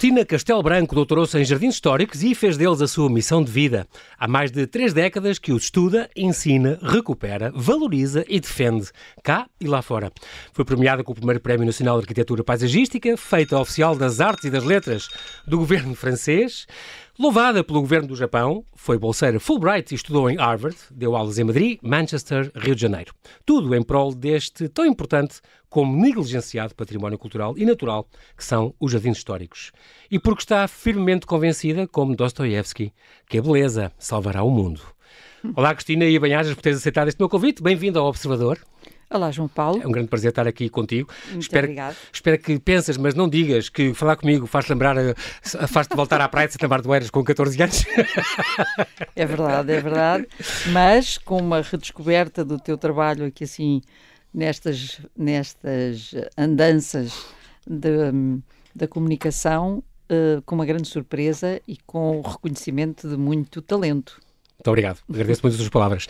Cristina Castelo Branco doutorou-se em Jardins Históricos e fez deles a sua missão de vida. Há mais de três décadas que os estuda, ensina, recupera, valoriza e defende, cá e lá fora. Foi premiada com o primeiro Prémio Nacional de Arquitetura Paisagística, feita oficial das Artes e das Letras do governo francês. Louvada pelo governo do Japão, foi bolseira Fulbright e estudou em Harvard, deu aulas em Madrid, Manchester, Rio de Janeiro. Tudo em prol deste tão importante como negligenciado património cultural e natural que são os jardins históricos. E porque está firmemente convencida, como Dostoiévski, que a beleza salvará o mundo. Olá, Cristina e Banhajas, por teres aceitado este meu convite. Bem-vindo ao Observador. Olá, João Paulo. É um grande prazer estar aqui contigo. Muito espero, obrigado. Espero que penses, mas não digas que falar comigo faz lembrar, faz-te voltar à praia de Santa Marta do Eiras com 14 anos. É verdade, é verdade. Mas com uma redescoberta do teu trabalho aqui assim, nestas, nestas andanças de, da comunicação, uh, com uma grande surpresa e com o reconhecimento de muito talento. Muito obrigado, agradeço muito as suas palavras.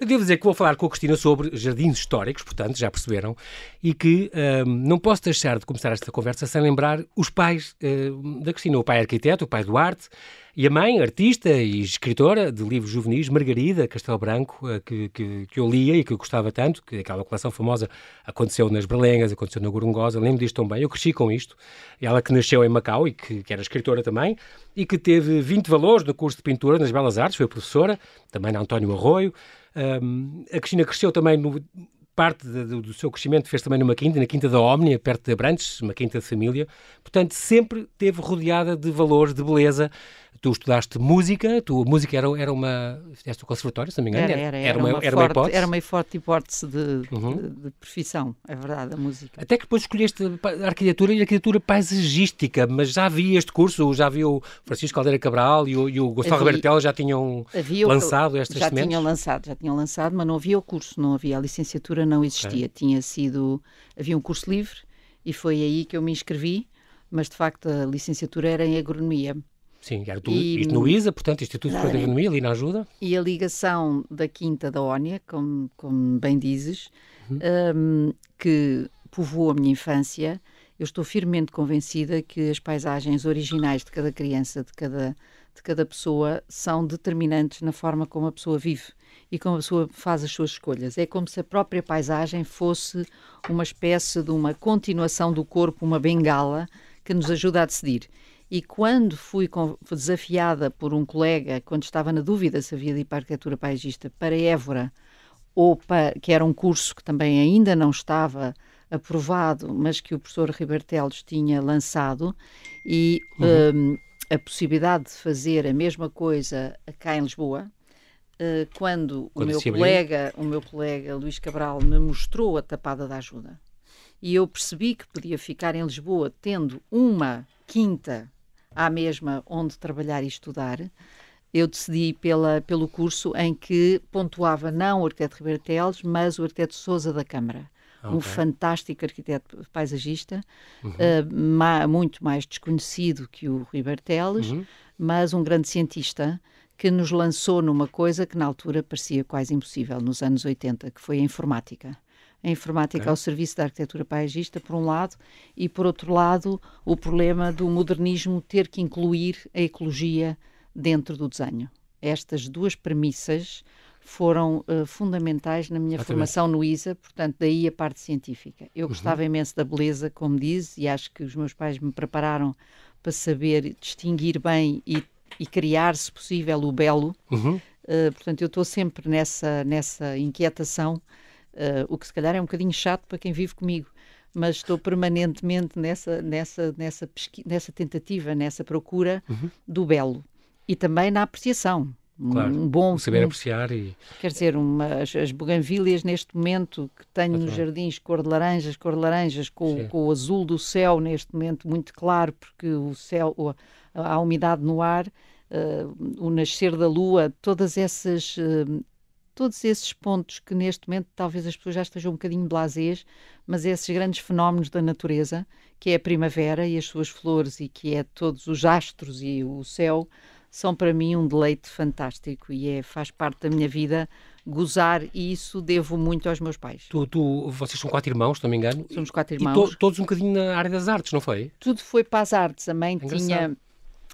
Eu devo dizer que vou falar com a Cristina sobre jardins históricos, portanto, já perceberam, e que um, não posso deixar de começar esta conversa sem lembrar os pais uh, da Cristina, o pai arquiteto, o pai Duarte, e a mãe, artista e escritora de livros juvenis, Margarida Castelo Branco, uh, que, que, que, eu lia e que eu gostava tanto, que aquela coleção famosa aconteceu nas Berlengas, aconteceu na Gorongosa, lembro disto tão bem, eu cresci com isto, ela que nasceu em Macau e que, que era escritora também, e que teve 20 valores no curso de pintura nas Belas Artes, foi professora, também na António Arroio, um, a Cristina cresceu também no, parte de, do, do seu crescimento fez também numa quinta, na Quinta da Ómnia, perto de Abrantes, uma quinta de família. Portanto, sempre teve rodeada de valores, de beleza. Tu estudaste música, tu, a música era, era uma. Fizeste o conservatório, se não me engano? Era, era, era, era uma, uma, era forte, uma hipótese. Era uma forte hipótese de, uhum. de, de, profissão, é verdade, a música. Até que depois escolheste a arquitetura e a arquitetura paisagística, mas já havia este curso, já havia o Francisco Caldeira Cabral e o, e o Gustavo Robertel já tinham havia, lançado estas já sementes? Já tinham lançado, já tinham lançado, mas não havia o curso, não havia, a licenciatura não existia. Okay. Tinha sido. Havia um curso livre e foi aí que eu me inscrevi, mas de facto a licenciatura era em agronomia. Sim, era tu, e, isto no ISA, portanto, Instituto de Agronomia, ali na ajuda. E a ligação da Quinta da Ónia, como, como bem dizes, uhum. um, que povoou a minha infância, eu estou firmemente convencida que as paisagens originais de cada criança, de cada, de cada pessoa, são determinantes na forma como a pessoa vive e como a pessoa faz as suas escolhas. É como se a própria paisagem fosse uma espécie de uma continuação do corpo, uma bengala que nos ajuda a decidir. E quando fui desafiada por um colega, quando estava na dúvida se havia de ir para a arquitetura paisagista, para Évora, ou para, que era um curso que também ainda não estava aprovado, mas que o professor Ribertelos tinha lançado, e uhum. um, a possibilidade de fazer a mesma coisa cá em Lisboa, quando, quando, o meu colega, o meu colega Luís Cabral me mostrou a tapada da ajuda, e eu percebi que podia ficar em Lisboa tendo uma quinta à mesma onde trabalhar e estudar, eu decidi pela, pelo curso em que pontuava não o arquiteto Ribeiro Teles, mas o arquiteto Souza da Câmara. Okay. Um fantástico arquiteto paisagista, uhum. uh, ma, muito mais desconhecido que o Ribeiro Teles, uhum. mas um grande cientista que nos lançou numa coisa que na altura parecia quase impossível, nos anos 80, que foi a informática a informática okay. ao serviço da arquitetura paisagista, por um lado, e por outro lado, o problema do modernismo ter que incluir a ecologia dentro do desenho. Estas duas premissas foram uh, fundamentais na minha formação no ISA, portanto, daí a parte científica. Eu uhum. gostava imenso da beleza, como diz, e acho que os meus pais me prepararam para saber distinguir bem e, e criar, se possível, o belo. Uhum. Uh, portanto, eu estou sempre nessa, nessa inquietação Uh, o que se calhar é um bocadinho chato para quem vive comigo, mas estou permanentemente nessa, nessa, nessa, pesqui, nessa tentativa, nessa procura uhum. do belo e também na apreciação. Claro, um bom saber apreciar e quer dizer uma, as, as buganvílias neste momento que tenho nos jardins cor de laranjas cor de laranjas com, com, o azul do céu neste momento muito claro porque o céu a, a umidade no ar uh, o nascer da lua todas essas uh, todos esses pontos que neste momento talvez as pessoas já estejam um bocadinho blasés, mas esses grandes fenómenos da natureza, que é a primavera e as suas flores e que é todos os astros e o céu, são para mim um deleite fantástico e é, faz parte da minha vida gozar e isso devo muito aos meus pais. Tu, tu, vocês são quatro irmãos, se não me engano. Somos quatro irmãos. To, todos um bocadinho na área das artes, não foi? Tudo foi para as artes. A mãe Engraçado. tinha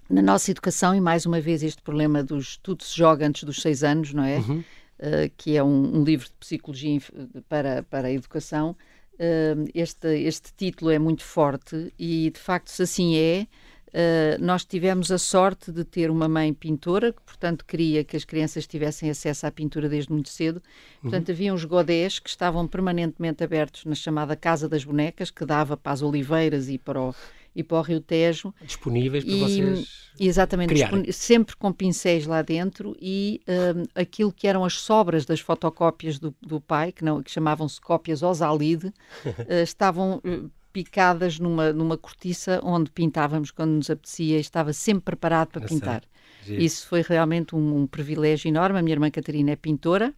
na nossa educação, e mais uma vez este problema dos tudo se joga antes dos seis anos, não é? Uhum. Uh, que é um, um, livro de psicologia para, para a educação. Uh, este, este título é muito forte e, de facto, se assim é, Uh, nós tivemos a sorte de ter uma mãe pintora, que, portanto, queria que as crianças tivessem acesso à pintura desde muito cedo. Portanto, uhum. havia uns godés que estavam permanentemente abertos na chamada Casa das Bonecas, que dava para as oliveiras e para o, e para o Rio Tejo. Disponíveis para e, vocês. Exatamente, sempre com pincéis lá dentro e um, aquilo que eram as sobras das fotocópias do, do pai, que, não, que chamavam-se cópias Osalide, uh, estavam uh, picadas numa, numa cortiça onde pintávamos quando nos apetecia e estava sempre preparado para pintar. Isso foi realmente um, um privilégio enorme. A minha irmã Catarina é pintora,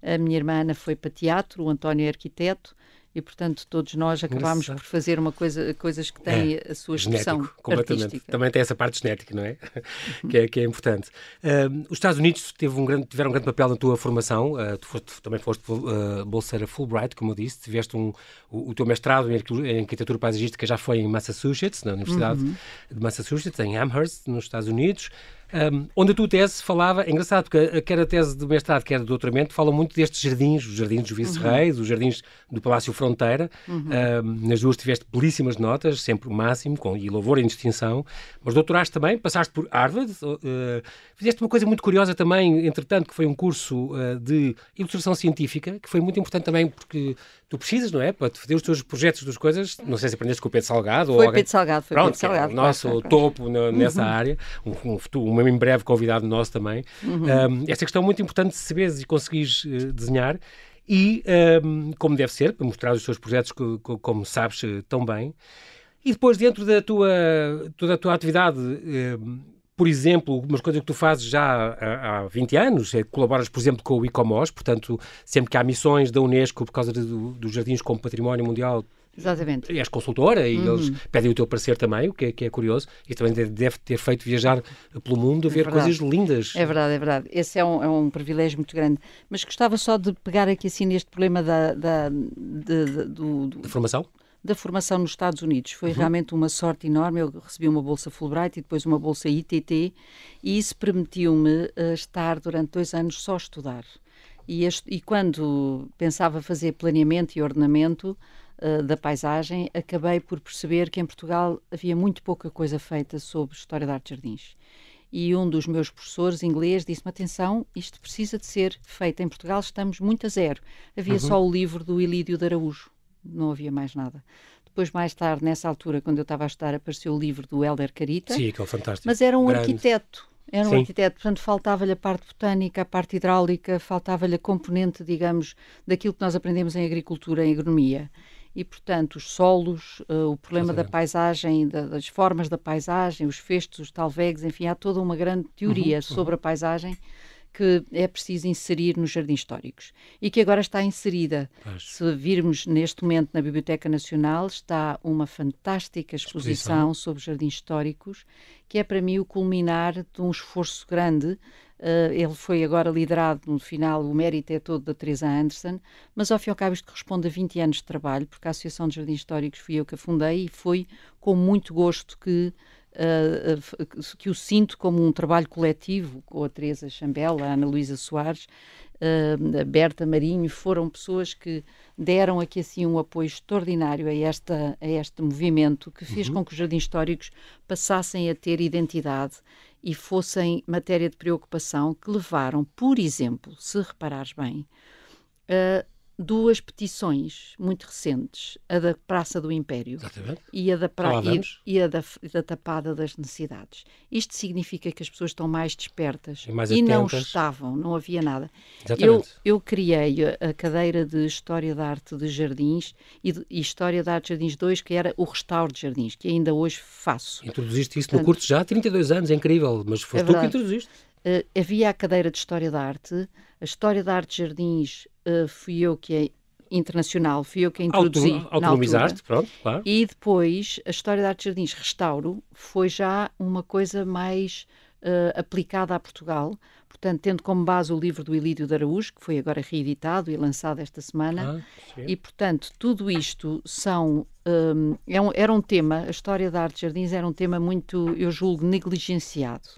a minha irmã Ana foi para teatro, o António é arquiteto e portanto todos nós acabámos por fazer uma coisa, coisas que têm é, a sua expressão genético, completamente. Artística. Também tem essa parte genética, não é? que, é que é importante. Uh, os Estados Unidos teve um grande, tiveram um grande papel na tua formação. Uh, tu foste, também foste uh, bolseira Fulbright, como eu disse. Tiveste um, o, o teu mestrado em, em arquitetura paisagística já foi em Massachusetts, na Universidade uhum. de Massachusetts, em Amherst, nos Estados Unidos. Um, onde a tua tese falava, é engraçado, porque quer a tese de mestrado, quer de doutoramento, falam muito destes jardins, os jardins dos vice-reis, uhum. os jardins do Palácio Fronteira. Uhum. Um, nas duas tiveste belíssimas notas, sempre o máximo, com, e louvor em distinção. Mas doutoraste também, passaste por Harvard, uh, fizeste uma coisa muito curiosa também, entretanto, que foi um curso uh, de ilustração científica, que foi muito importante também porque tu precisas, não é? Para fazer os teus projetos das coisas, não sei se aprendeste com o Pedro Salgado foi ou alguém... Pedro Salgado, foi Pronto, Pedro Salgado. É o nosso claro, topo claro. nessa uhum. área, um, um, um em breve convidado nosso também. Uhum. Um, esta questão é muito importante de saberes e conseguires uh, desenhar e, um, como deve ser, para mostrar os teus projetos que, que, como sabes uh, tão bem. E depois, dentro da tua, toda a tua atividade, uh, por exemplo, umas coisas que tu fazes já há, há 20 anos, é colaboras, por exemplo, com o ICOMOS, portanto, sempre que há missões da Unesco por causa do, dos jardins como património mundial, Exatamente. És consultora e uhum. eles pedem o teu parecer também, o que é, que é curioso. E também deve ter feito viajar pelo mundo a é ver é coisas lindas. É verdade, é verdade. Esse é um, é um privilégio muito grande. Mas gostava só de pegar aqui assim neste problema da, da, do, do, da formação? Da formação nos Estados Unidos. Foi uhum. realmente uma sorte enorme. Eu recebi uma bolsa Fulbright e depois uma bolsa ITT e isso permitiu-me uh, estar durante dois anos só a estudar. E, este, e quando pensava fazer planeamento e ordenamento, uh, da paisagem, acabei por perceber que em Portugal havia muito pouca coisa feita sobre história de arte jardins. E um dos meus professores inglês disse-me: atenção, isto precisa de ser feito. Em Portugal estamos muito a zero. Havia uhum. só o livro do Ilídio de Araújo, não havia mais nada. Depois, mais tarde, nessa altura, quando eu estava a estudar, apareceu o livro do Helder Carita. Sim, que é fantástico. Mas era um Grande. arquiteto. Era um Sim. arquiteto, portanto, faltava-lhe a parte botânica, a parte hidráulica, faltava-lhe a componente, digamos, daquilo que nós aprendemos em agricultura, em agronomia e, portanto, os solos, uh, o problema da paisagem, da, das formas da paisagem, os festos, os talvegs, enfim, há toda uma grande teoria uhum, sobre uhum. a paisagem que é preciso inserir nos jardins históricos e que agora está inserida. Se virmos neste momento na Biblioteca Nacional, está uma fantástica exposição, exposição. sobre jardins históricos, que é para mim o culminar de um esforço grande Uh, ele foi agora liderado no final, o mérito é todo da Teresa Anderson, mas ao fim e ao cabo isto corresponde a 20 anos de trabalho, porque a Associação de Jardins Históricos fui eu que a fundei e foi com muito gosto que, uh, que o sinto como um trabalho coletivo com a Teresa Chambela, a Ana Luísa Soares, uh, a Berta Marinho, foram pessoas que deram aqui assim um apoio extraordinário a, esta, a este movimento que fez uhum. com que os jardins históricos passassem a ter identidade e fossem matéria de preocupação que levaram, por exemplo, se reparares bem, uh, duas petições muito recentes, a da Praça do Império e a, da, pra... e, e, a da, da, Tapada das Necessidades. Isto significa que as pessoas estão mais despertas e, mais e não estavam, não havia nada. Eu, eu criei a cadeira de História da Arte de Jardins e, de, e História da Arte de Jardins 2, que era o restauro de jardins, que ainda hoje faço. Introduziste isso Portanto, no curso já há 32 anos, é incrível, mas foi é tu que introduziste. Uh, havia a cadeira de História da Arte, a História da Arte de Jardins uh, fui eu que a internacional, fui eu que a introduzi Auto, Autonomizaste, pronto, claro. E depois a História da Arte de Jardins Restauro foi já uma coisa mais uh, aplicada a Portugal, portanto, tendo como base o livro do Ilídio de Araújo, que foi agora reeditado e lançado esta semana, ah, e, portanto, tudo isto são. Um, é um, era um tema, a história da arte de jardins era um tema muito, eu julgo, negligenciado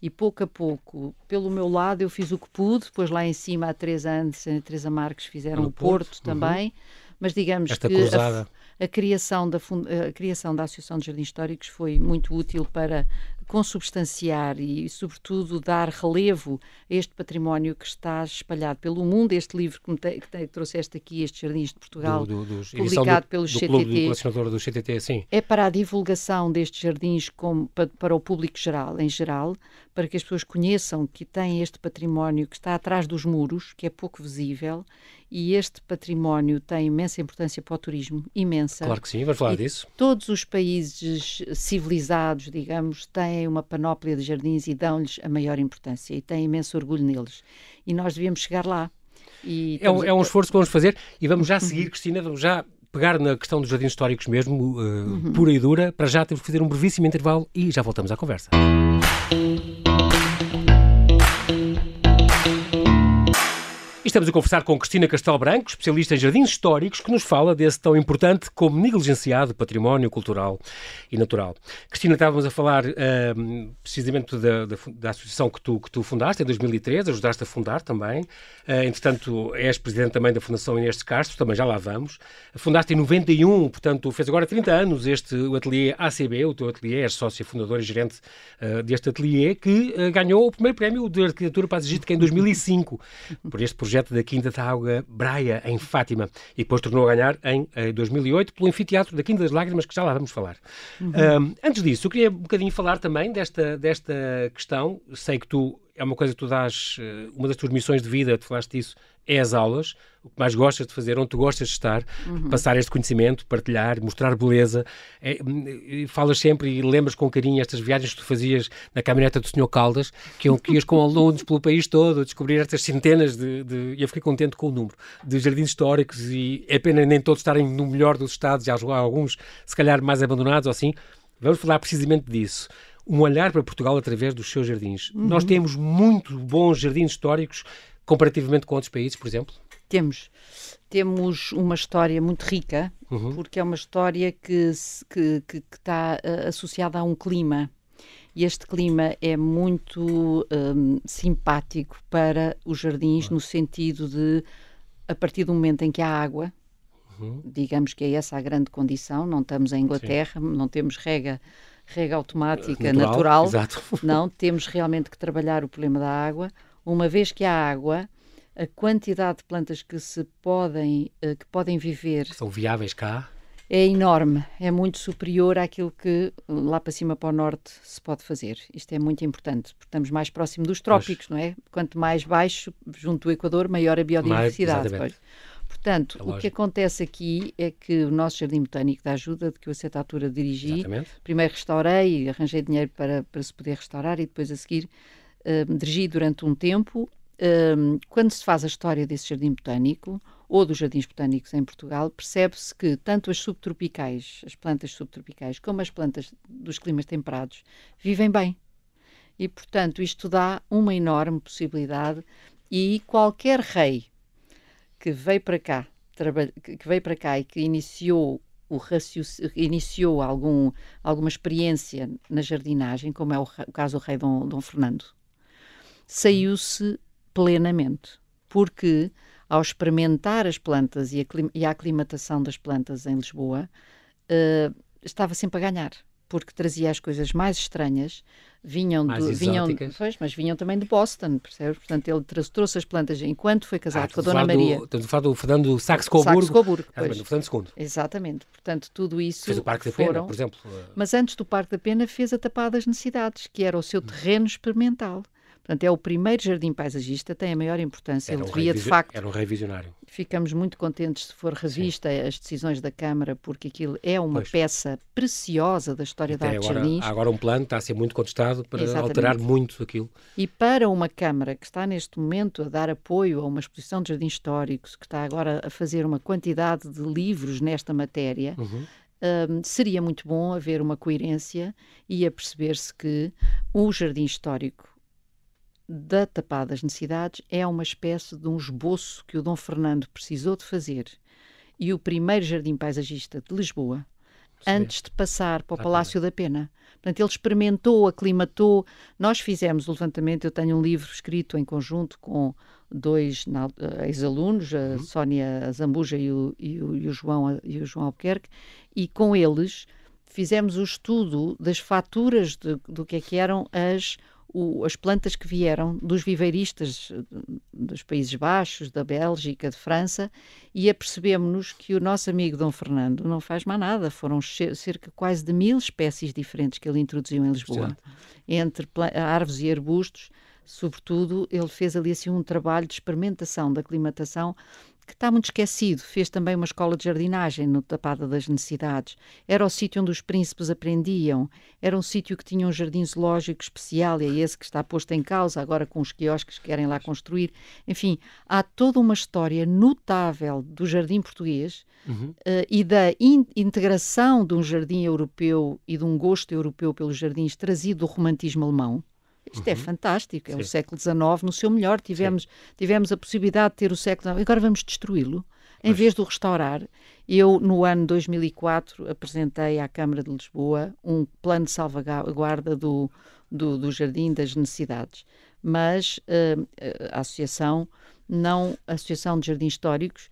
e pouco a pouco, pelo meu lado, eu fiz o que pude, depois lá em cima a Teresa Andes e a Teresa Marques fizeram no o Porto, Porto uhum. também, mas digamos Esta que a, a, criação da, a criação da Associação de Jardins Históricos foi muito útil para consubstanciar e, sobretudo, dar relevo a este património que está espalhado pelo mundo. Este livro que, me te, que, te, que trouxeste aqui, Estes Jardins de Portugal, do, do, publicado do, pelo do CTT, do CTT sim. é para a divulgação destes jardins como, para, para o público geral, em geral, para que as pessoas conheçam que têm este património que está atrás dos muros, que é pouco visível, e este património tem imensa importância para o turismo, imensa. Claro que sim, vamos falar e disso. Todos os países civilizados, digamos, têm uma panóplia de jardins e dão-lhes a maior importância e têm imenso orgulho neles. E nós devíamos chegar lá. É um, é, um, esforço que vamos fazer e vamos já seguir, Cristina, vamos já pegar na questão dos jardins históricos mesmo, uh, uhum. pura e dura. Para já temos que fazer um brevíssimo intervalo e já voltamos à conversa. Estamos a conversar com Cristina Castelo Branco, especialista em jardins históricos, que nos fala desse tão importante como negligenciado património cultural e natural. Cristina, estávamos a falar uh, precisamente da, da, da, associação que tu, que tu fundaste em 2013, ajudaste a fundar também. Uh, entretanto, és presidente também da Fundação Inês de Castro, também já lá vamos. Fundaste em 91, portanto, fez agora 30 anos este o ateliê ACB, o teu ateliê, és sócia fundadora e gerente uh, deste ateliê, que ganhou o primeiro prémio de arquitetura paisagística em 2005, por este projeto da Quinta da Água Braia, em Fátima, e depois tornou a ganhar em, em 2008 pelo Anfiteatro da Quinta das Lágrimas, que já lá vamos falar. Uhum. Um, antes disso, eu queria um bocadinho falar também desta, desta questão. Sei que tu, é uma coisa que tu dás, eh, uma das tuas missões de vida, tu falaste disso, é as aulas, o que mais gostas de fazer, onde tu gostas de estar, uhum. passar este conhecimento, partilhar, mostrar beleza. É, falas sempre e lembras com carinho estas viagens que tu fazias na caminhoneta do Sr. Caldas, que, que ias com alunos pelo país todo a descobrir estas centenas de, de. E eu fiquei contente com o número de jardins históricos e é pena nem todos estarem no melhor dos estados, e há alguns, se calhar, mais abandonados ou assim. Vamos falar precisamente disso um olhar para Portugal através dos seus jardins. Uhum. Nós temos muito bons jardins históricos comparativamente com outros países, por exemplo? Temos. Temos uma história muito rica, uhum. porque é uma história que, que, que, que está uh, associada a um clima. E este clima é muito um, simpático para os jardins, uhum. no sentido de, a partir do momento em que há água, uhum. digamos que é essa a grande condição, não estamos em Inglaterra, Sim. não temos rega rega automática natural, natural não, temos realmente que trabalhar o problema da água uma vez que há água, a quantidade de plantas que se podem, eh, que podem viver. Que são viáveis cá? É enorme, é muito superior àquilo que lá para cima para o norte se pode fazer. Isto é muito importante, porque estamos mais próximo dos trópicos, pois. não é? Quanto mais baixo, junto do Equador, maior a biodiversidade. Mais, Portanto, é o que acontece aqui é que o nosso Jardim Botânico da Ajuda, de que eu a certa altura dirigi, Exatamente. primeiro restaurei e arranjei dinheiro para, para se poder restaurar e depois a seguir uh, dirigi durante um tempo. Uh, quando se faz a história desse jardim botânico ou dos jardins botânicos em Portugal, percebe-se que tanto as subtropicais, as plantas subtropicais, como as plantas dos climas temperados vivem bem. E, portanto, isto dá uma enorme possibilidade e qualquer rei que veio para cá, que veio para cá e que iniciou o iniciou algum, alguma experiência na jardinagem, como é o, o caso do rei Dom, Dom Fernando, saiu-se plenamente, porque ao experimentar as plantas e a, e a aclimatação das plantas em Lisboa, uh, estava sempre a ganhar, porque trazia as coisas mais estranhas, vinham mais de, vinham, pois, mas vinham também de Boston, percebes? Portanto, ele trouxe, as plantas enquanto foi casado ah, com a Dona Maria. estamos a falar do Fernando Saxe-Coburgo. Saxe-Coburgo, ah, do Fernando II. Exatamente. Portanto, tudo isso Fez o Parque foram... da Pena, por exemplo. Mas antes do Parque da Pena fez a Tapada das Necessidades, que era o seu terreno experimental. Portanto, é o primeiro jardim paisagista, tem a maior importância. Era Ele um devia, de facto. Era um revisionário. Ficamos muito contentes se for revista Sim. as decisões da Câmara, porque aquilo é uma pois. peça preciosa da história da arte agora, jardins. Há agora um plano, está a ser muito contestado para Exatamente. alterar muito aquilo. E para uma Câmara que está neste momento a dar apoio a uma exposição de jardins históricos, que está agora a fazer uma quantidade de livros nesta matéria, uhum um, seria muito bom haver uma coerência e a perceber-se que o jardim histórico da Tapada das Necessidades é uma espécie de um esboço que o Dom Fernando precisou de fazer e o primeiro jardim paisagista de Lisboa, Sim. antes de passar para o Palácio da Pena. Portanto, ele experimentou, aclimatou. Nós fizemos o levantamento. Eu tenho um livro escrito em conjunto com dois ex-alunos, a uhum. Sónia Zambuja e o, e, o, e, o João, e o João Albuquerque, e com eles fizemos o estudo das faturas de, do que é que eram as o, as plantas que vieram dos viveiristas eh, dos Países Baixos, da Bélgica, de França, e apercebemos-nos que o nosso amigo Dom Fernando não faz mais nada. Foram cerca quase de mil espécies diferentes que ele introduziu em Lisboa, entre árvores e arbustos. Sobretudo, ele fez ali assim um trabalho de experimentação, de aclimatação que está muito esquecido. Fez também uma escola de jardinagem no Tapada das Necessidades. Era o sítio onde os príncipes aprendiam. Era um sítio que tinha um jardim zoológico especial, e é esse que está posto em causa agora com os quiosques que querem lá construir. Enfim, há toda uma história notável do jardim português uhum. uh, e da in integração de um jardim europeu e de um gosto europeu pelos jardins trazido do romantismo alemão. Isto é uhum. é fantástico, é Sim. o século XIX no seu melhor. Tivemos, tivemos a possibilidade de ter o século XIX. Agora vamos destruí-lo. Em vez de o restaurar, eu, no ano 2004, apresentei à Câmara de Lisboa um plano de salvaguarda do, do, do Jardim das Necessidades. Mas uh, a Associação, não, a Associação de Jardins Históricos,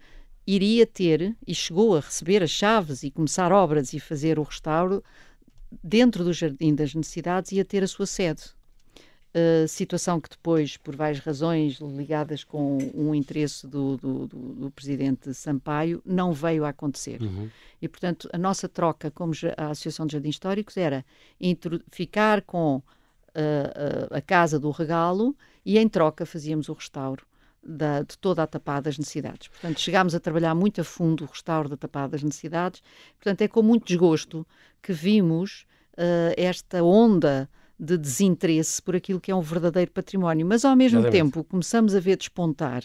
iria ter e chegou a receber as chaves e começar obras e fazer o restauro dentro do Jardim das Necessidades, ia ter a sua sede Uh, situação que depois, por várias razões ligadas com um interesse do, do, do, do presidente Sampaio, não veio a acontecer. Uhum. E, portanto, a nossa troca como a Associação de Jardins Históricos era ficar com uh, uh, a Casa do Regalo e, em troca, fazíamos o restauro da, de toda a tapada das necessidades. Portanto, chegámos a trabalhar muito a fundo o restauro da tapada das necessidades. Portanto, é com muito desgosto que vimos esta onda de desinteresse por aquilo que é um verdadeiro património. Mas, ao mesmo Exatamente. tempo, começamos a ver despontar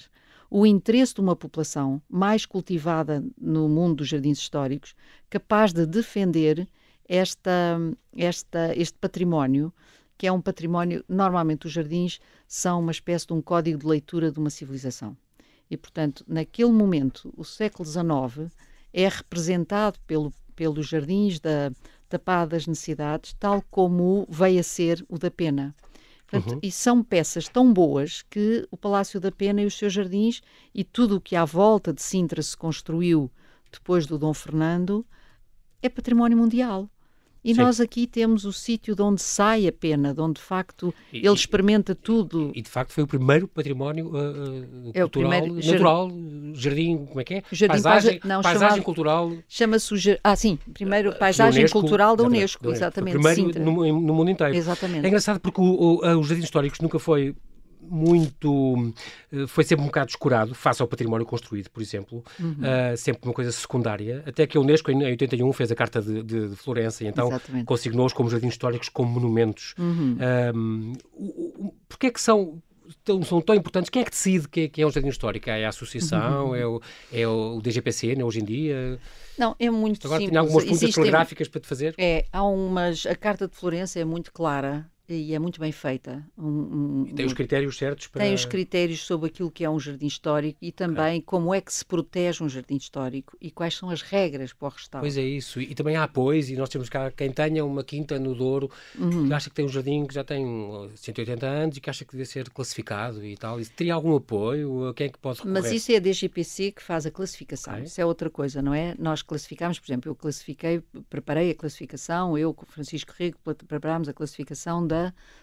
o interesse de uma população mais cultivada no mundo dos jardins históricos, capaz de defender esta, esta, este património, que é um património. Normalmente, os jardins são uma espécie de um código de leitura de uma civilização. E, portanto, naquele momento, o século XIX é representado pelo, pelos jardins da, tapado das necessidades, tal como veio a ser o da Pena. Portanto, uhum. E são peças tão boas que o Palácio da Pena e os seus jardins e tudo o que à volta de Sintra se construiu depois do Dom Fernando é património mundial. E Sim. nós aqui temos o sítio de onde sai a pena, de onde de facto e, ele experimenta tudo. E, de facto foi o primeiro património uh, é cultural, primeiro, natural, jardim, como é que é? Jardim paisagem, não, paisagem chamado, cultural. Chama-se o Ah, sim, primeiro paisagem Unesco, cultural da Unesco, exatamente. exatamente primeiro no, no, mundo inteiro. Exatamente. É engraçado porque o, o, os jardins históricos nunca foi muito. Eh, foi sempre um bocado descurado, face ao património construído, por exemplo, uhum. uh, sempre uma coisa secundária, até que a Unesco, em 81, fez a Carta de, de, de Florença, e então consignou-os como jardins históricos, como monumentos. Uhum. Um, Porquê é que são tão, são tão importantes. Quem é que decide quem é, quem é um jardim histórico? É a associação? Uhum. É, o, é o DGPC, né, hoje em dia? Não, é muito Agora, simples. Agora, tem algumas perguntas telegráficas para te fazer? É, há umas... A Carta de Florença é muito clara e é muito bem feita. Um, um, tem os critérios certos para... Tem os critérios sobre aquilo que é um jardim histórico e também okay. como é que se protege um jardim histórico e quais são as regras para o restauro. Pois é isso, e, também há apoios e nós temos cá quem tenha uma quinta no Douro uhum. que acha que tem um jardim que já tem 180 anos e que acha que deve ser classificado e tal. E teria algum apoio? Quem é que pode recorrer? Mas isso é a DGPC que faz a classificação, okay. isso é outra coisa, não é? Nós classificamos, por exemplo, eu classifiquei, preparei a classificação, eu com Francisco Rigo preparámos a classificação da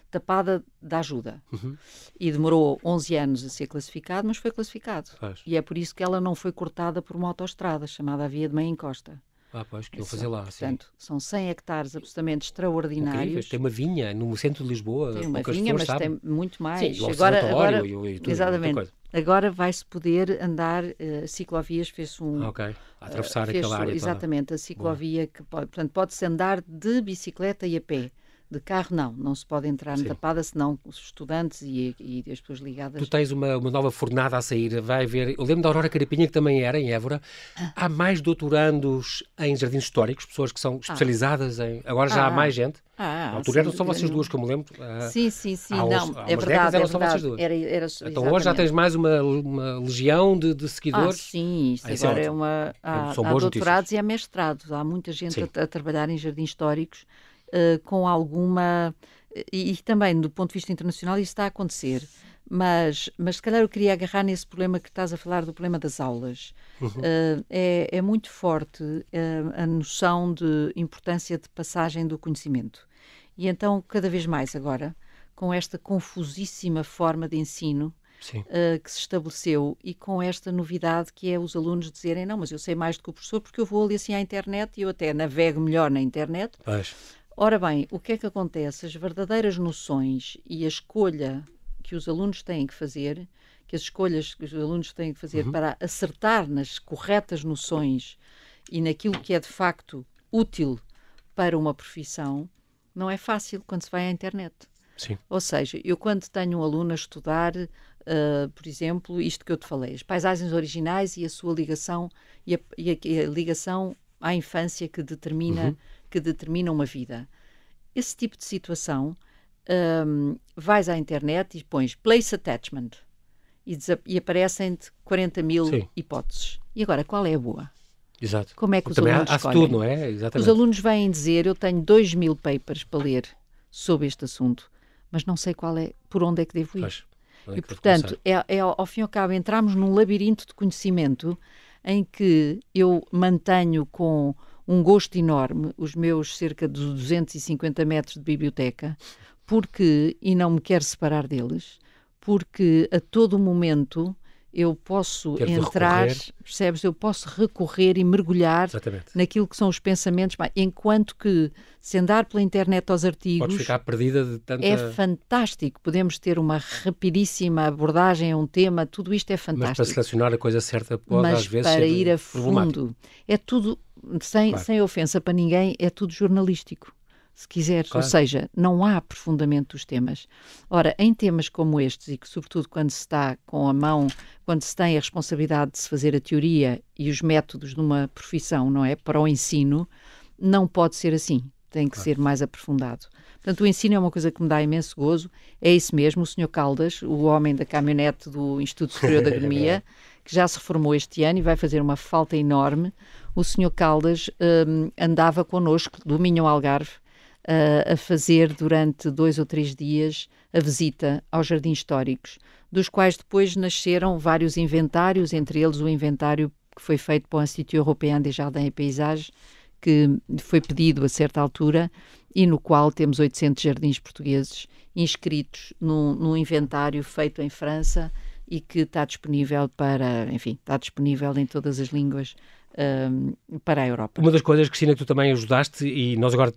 tapada da ajuda. Uhum. E demorou 11 anos a ser classificado, mas foi classificado. E é por isso que ela não foi cortada por uma autoestrada, chamada a Via de Meia Encosta. Ah, pois, que eu fazer lá. Portanto, sim. são 100 hectares absolutamente extraordinários. Incríveis. Tem uma vinha no centro de Lisboa. Tem uma vinha, mas sabem. tem muito mais. Sim, agora, agora, e, e tudo, exatamente. Agora vai-se poder andar, uh, ciclovias, fez um... Ok, atravessar uh, aquela área Exatamente, toda. a ciclovia, Boa. que pode, portanto, pode-se andar de bicicleta e a pé De carro, não. Não se pode entrar Sim. na tapada, senão os estudantes e, e, as pessoas ligadas. Tu tens uma, uma nova fornada a sair. Vai haver. Eu lembro da Aurora Carapinha, que também era em Évora. Há mais doutorandos em jardins históricos, pessoas que são ah. especializadas ah. em. Agora já ah. há mais gente. Ah, Na altura eram só vocês duas, como lembro. Ah, sim, sim, sim. Há não, há é verdade. Eram é só vocês duas. Era, era, então hoje já tens mais uma, uma legião de, de seguidores. Ah, sim, isso ah, agora é, é uma. Há, há doutorados notícias. e há mestrados. Há muita gente a, a, trabalhar em jardins históricos uh, com alguma. E, e, também, do ponto de vista internacional, isso está a acontecer. Mas, mas se calhar eu queria agarrar nesse problema que estás a falar, do problema das aulas. Uhum. Uh, é, é, muito forte uh, a noção de importância de passagem do conhecimento. E então, cada vez mais agora, com esta confusíssima forma de ensino, Uh, que se estabeleceu e com esta novidade que é os alunos dizerem não, mas eu sei mais do que o professor porque eu vou ali assim à internet e eu até navego melhor na internet. Pois. Ora bem, o que é que acontece? As verdadeiras noções e a escolha que os alunos têm que fazer, que as escolhas que os alunos têm que fazer uhum. para acertar nas corretas noções e naquilo que é de facto útil para uma profissão, não é fácil quando se vai à internet. Sim. Ou seja, eu quando tenho um aluno a estudar, uh, por exemplo, isto que eu te falei, as paisagens originais e a sua ligação e a, e a, a ligação à infância que determina, uhum. Que determina uma vida. Esse tipo de situação, um, vais à internet e pões place attachment e, e aparecem-te 40 mil Sim. hipóteses. E agora, qual é a boa? Exato. Como é que os alunos há, escolhem? tudo, não é? Exatamente. Os alunos vêm dizer, eu tenho 2 mil papers para ler sobre este assunto, mas não sei qual é, por onde é que devo ir. Pois, é e, portanto, é, é, ao fim e ao cabo, entramos num labirinto de conhecimento em que eu mantenho com um gosto enorme os meus cerca de 250 metros de biblioteca, porque, e não me quero separar deles, porque a todo momento eu posso entrar, percebes? Eu posso recorrer e mergulhar Exatamente. naquilo que são os pensamentos, enquanto que se andar pela internet aos artigos. Podes ficar perdida de tanta. É fantástico. Podemos ter uma rapidíssima abordagem a um tema, tudo isto é fantástico. Mas para selecionar a coisa certa pode Mas às vezes. Para ir a fundo. É tudo, sem, claro. sem ofensa para ninguém, é tudo jornalístico se quiseres. Claro. Ou seja, não há aprofundamento dos temas. Ora, em temas como estes, e que sobretudo quando se está com a mão, quando se tem a responsabilidade de se fazer a teoria e os métodos numa profissão, não é? Para o ensino, não pode ser assim. Tem que claro. ser mais aprofundado. Portanto, o ensino é uma coisa que me dá imenso gozo. É isso mesmo, o Sr. Caldas, o homem da caminhonete do Instituto Superior de Agronomia, que já se reformou este ano e vai fazer uma falta enorme. O Sr. Caldas um, andava connosco do Minho Algarve uh, a fazer durante dois ou três dias a visita aos jardins históricos, dos quais depois nasceram vários inventários, entre eles o inventário que foi feito para o Instituto Europeu de Jardins et Paysages, que foi pedido a certa altura e no qual temos 800 jardins portugueses inscritos num, num inventário feito em França e que está disponível para, enfim, está disponível em todas as línguas um, para a Europa. Uma das coisas, Cristina, que tu também ajudaste, e nós agora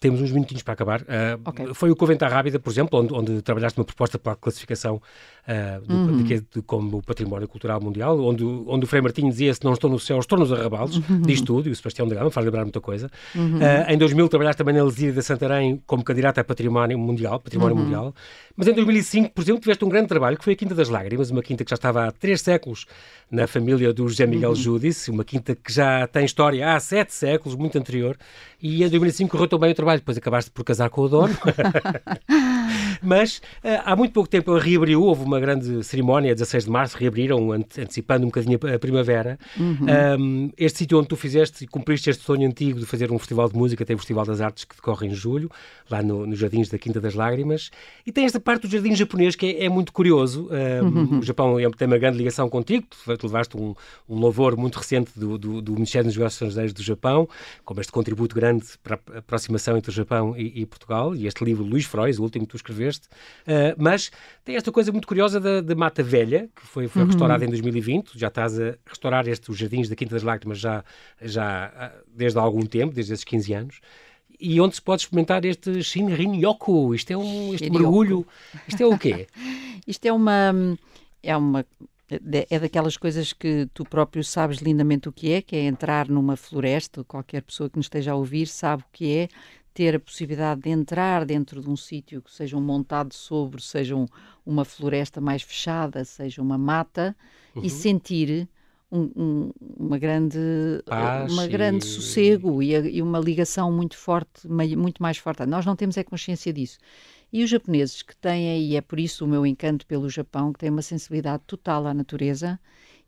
temos uns minutinhos para acabar. Uh, okay. Foi o Coventa Rábida, por exemplo, onde, onde, trabalhaste uma proposta para a classificação uh, do, uhum. de, de, como património cultural mundial, onde, onde o Frei Martinho dizia se não estou no céu, estou nos arrabalos, uhum. diz tudo, e o Sebastião de Gama faz lembrar muita coisa. Uhum. Uh, em 2000 trabalhaste também na Lesíria de Santarém como candidata a património mundial, património uhum. mundial, mas em 2005, por exemplo, tiveste um grande trabalho que foi a Quinta das Lágrimas, uma quinta que já estava há três séculos na família do José Miguel uhum. Júdice, uma quinta que já tem história há sete séculos, muito anterior, e em 2005 correu tão bem o trabalho, depois acabaste por casar com o dono. Mas uh, há muito pouco tempo reabriu, houve uma grande cerimónia, 16 de março, reabriram, antecipando um bocadinho a primavera. Uhum. Um, este sítio onde tu fizeste e cumpriste este sonho antigo de fazer um festival de música, tem o Festival das Artes que decorre em julho, lá no, nos Jardins da Quinta das Lágrimas. E tem esta parte do jardim japonês que é, é muito curioso. Um, uhum. O Japão é, tem uma grande ligação contigo, tu, tu levaste um, um louvor muito recente do, do, do Ministério dos Negócios Estrangeiros do Japão, como este contributo grande para a aproximação entre o Japão e, e Portugal, e este livro Luís Frois, o último que tu escreveste, uh, mas tem esta coisa muito curiosa da, da Mata Velha, que foi, foi uhum. restaurada em 2020, já estás a restaurar estes, os Jardins da Quinta das Lágrimas já, já ah, desde há algum tempo, desde esses 15 anos, e onde se pode experimentar este Shinrin Yoku, isto é um este mergulho, isto é o quê? isto é uma... É uma é daquelas coisas que tu próprio sabes lindamente o que é, que é entrar numa floresta, qualquer pessoa que nos esteja a ouvir sabe o que é, ter a possibilidade de entrar dentro de um sítio que seja um montado sobre, seja um, uma floresta mais fechada, seja uma mata, uhum. e sentir um, um, uma grande, Paz uma grande e... sossego e, e, uma ligação muito forte, muito mais forte. Nós não temos é consciência disso. E os japoneses que têm, e é por isso o meu encanto pelo Japão, que têm uma sensibilidade total à natureza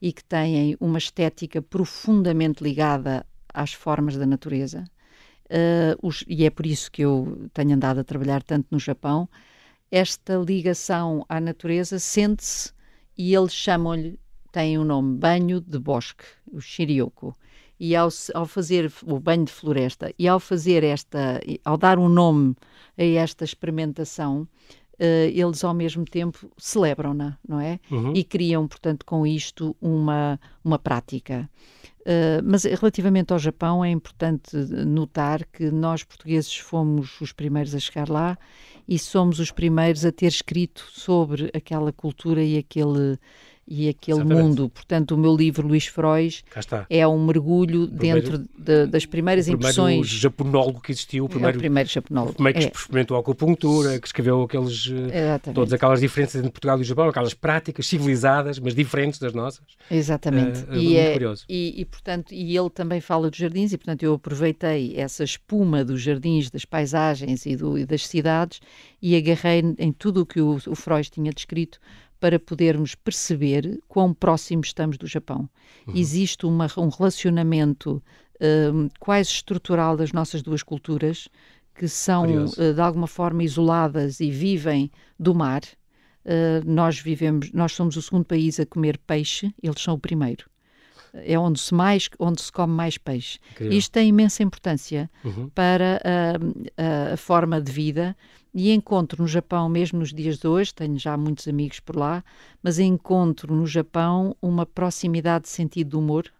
e que têm uma estética profundamente ligada às formas da natureza, uh, os, e é por isso que eu tenho andado a trabalhar tanto no Japão, esta ligação à natureza sente-se e eles chamam-lhe, tem o um nome banho de bosque, o Shiriyoko. E ao, ao, fazer o banho de floresta e ao fazer esta, ao dar um nome a esta experimentação, eles ao mesmo tempo celebram-na, não é? Uhum. E criam, portanto, com isto uma, uma prática. Uh, mas relativamente ao Japão, é importante notar que nós portugueses fomos os primeiros a chegar lá e somos os primeiros a ter escrito sobre aquela cultura e aquele e aquele Exatamente. mundo. Portanto, o meu livro, Luís Frois, é um mergulho primeiro, dentro de, das primeiras o impressões. O japonólogo que existiu, o primeiro, é o primeiro japonólogo. O primeiro que é. experimentou a acupuntura, que escreveu aqueles, eh, todas aquelas diferenças entre Portugal e o Japão, aquelas práticas civilizadas, mas diferentes das nossas. Exatamente. Uh, e, é, curioso. E, e, portanto, e ele também fala dos jardins, e portanto eu aproveitei essa espuma dos jardins, das paisagens e, do, e das cidades e agarrei em tudo o que o, o Freud tinha descrito para podermos perceber quão próximos estamos do Japão. Uhum. Existe uma, um relacionamento um, quase estrutural das nossas duas culturas, que são uh, de alguma forma isoladas e vivem do mar. Uh, nós vivemos, nós somos o segundo país a comer peixe, eles são o primeiro é onde se mais onde se come mais peixe. Incrível. Isto tem imensa importância uhum. para a, a, forma de vida e encontro no Japão, mesmo nos dias de hoje, tenho já muitos amigos por lá, mas encontro no Japão uma proximidade de sentido de humor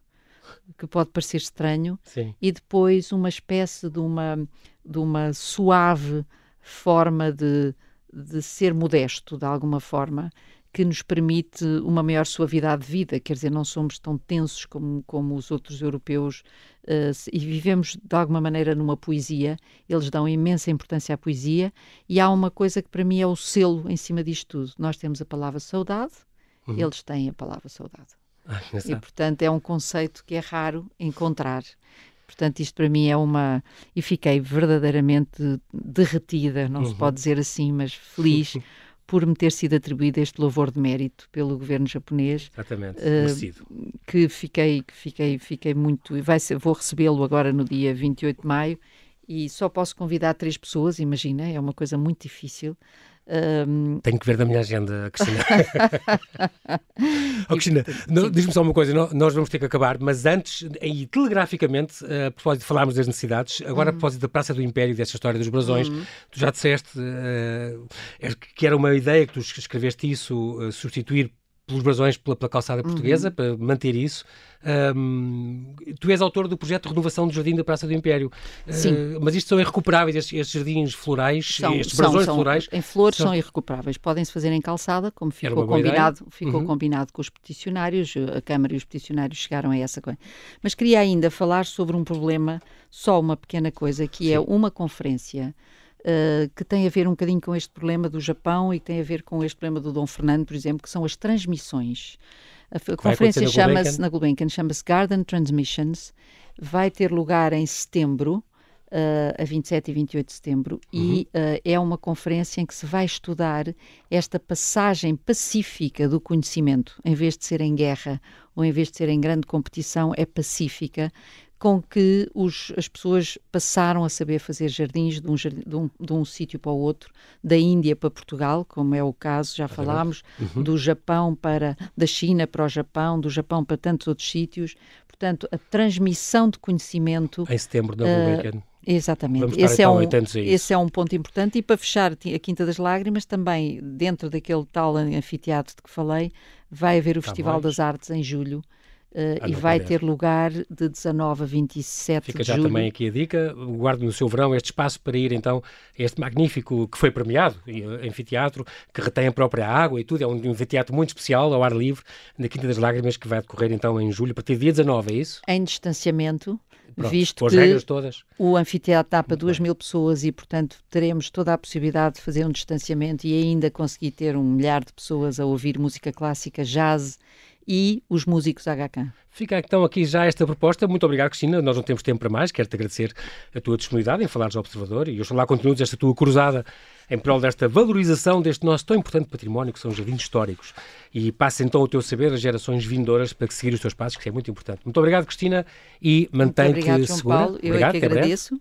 que pode parecer estranho Sim. e depois uma espécie de uma de uma suave forma de, de ser modesto de alguma forma que nos permite uma maior suavidade de vida, quer dizer, não somos tão tensos como, como os outros europeus uh, e vivemos de alguma maneira numa poesia, eles dão imensa importância à poesia e há uma coisa que para mim é o selo em cima disto tudo. Nós temos a palavra saudade, uhum. eles têm a palavra saudade. Ah, e portanto é um conceito que é raro encontrar. Portanto, isto para mim é uma. E fiquei verdadeiramente derretida, não uhum. se pode dizer assim, mas feliz por me ter sido atribuído este louvor de mérito pelo governo japonês. Exatamente, uh, que fiquei, que fiquei, fiquei muito. Vai ser, vou recebê-lo agora no dia 28 de maio e só posso convidar três pessoas, imagina, é uma coisa muito difícil. Um... Tenho que ver da minha agenda, Cristina. oh, Cristina, diz-me só uma coisa, nós vamos ter que acabar, mas antes, e telegraficamente, a propósito de falarmos das necessidades, agora uhum. a propósito da Praça do Império, dessa história dos brasões, uhum. tu já disseste uh, que era uma ideia que tu escreveste isso, uh, substituir pelos brasões pela, pela calçada uhum. portuguesa, uhum. para manter isso. Um, tu és autor do projeto de renovação do Jardim da Praça do Império. Sim. Uh, mas isto são irrecuperáveis, estes, estes jardins florais, são, estes brasões são, florais? Em flores são, são irrecuperáveis. Podem-se fazer em calçada, como ficou combinado, ficou uhum. combinado com os peticionários, a Câmara e os peticionários chegaram a essa coisa. Mas queria ainda falar sobre um problema, só uma pequena coisa, que é Sim. é uma conferência uh, que tem a ver um bocadinho com este problema do Japão e tem a ver com este problema do Dom Fernando, por exemplo, que são as transmissões. A, a conferência chama-se, na Gulbenkian, chama-se Garden Transmissions, vai ter lugar em setembro, Uh, a 27 e 28 de setembro, uhum. e uh, é uma conferência em que se vai estudar esta passagem pacífica do conhecimento, em vez de ser em guerra ou em vez de ser em grande competição, é pacífica, com que os, as pessoas passaram a saber fazer jardins de um, de, um, de um sítio para o outro, da Índia para Portugal, como é o caso, já falámos, uhum. do Japão para, da China para o Japão, do Japão para tantos outros sítios. Portanto, a transmissão de conhecimento. Em setembro, na uh, Exatamente. Esse é, um, esse é um ponto importante. E para fechar a Quinta das Lágrimas, também dentro daquele tal anfiteatro de que falei, vai haver o tá Festival mais. das Artes em julho Uh, e vai ter lugar de 19 a 27 Fica de julho. Fica já também aqui a dica, guarde no seu verão este espaço para ir então a este magnífico, que foi premiado, anfiteatro, que retém a própria água e tudo, é um anfiteatro muito especial, ao ar livre, na Quinta das Lágrimas, que vai decorrer então em julho, a partir do dia 19, é isso? Em distanciamento, Pronto, visto que o anfiteatro dá para 2 mil pessoas e, portanto, teremos toda a possibilidade de fazer um distanciamento e ainda conseguir ter um milhar de pessoas a ouvir música clássica, jazz e os músicos HK. Fica então aqui já esta proposta. Muito obrigado, Cristina. Nós não temos tempo para mais. Quero-te agradecer a tua disponibilidade em falares ao Observador e oxalá continues esta tua cruzada em prol desta valorização deste nosso tão importante património que são os jardins históricos. E passe então o teu saber às gerações vindouras para seguir os teus passos, que é muito importante. Muito obrigado, Cristina, e mantém-te segura. Paulo. Eu obrigado, é que agradeço.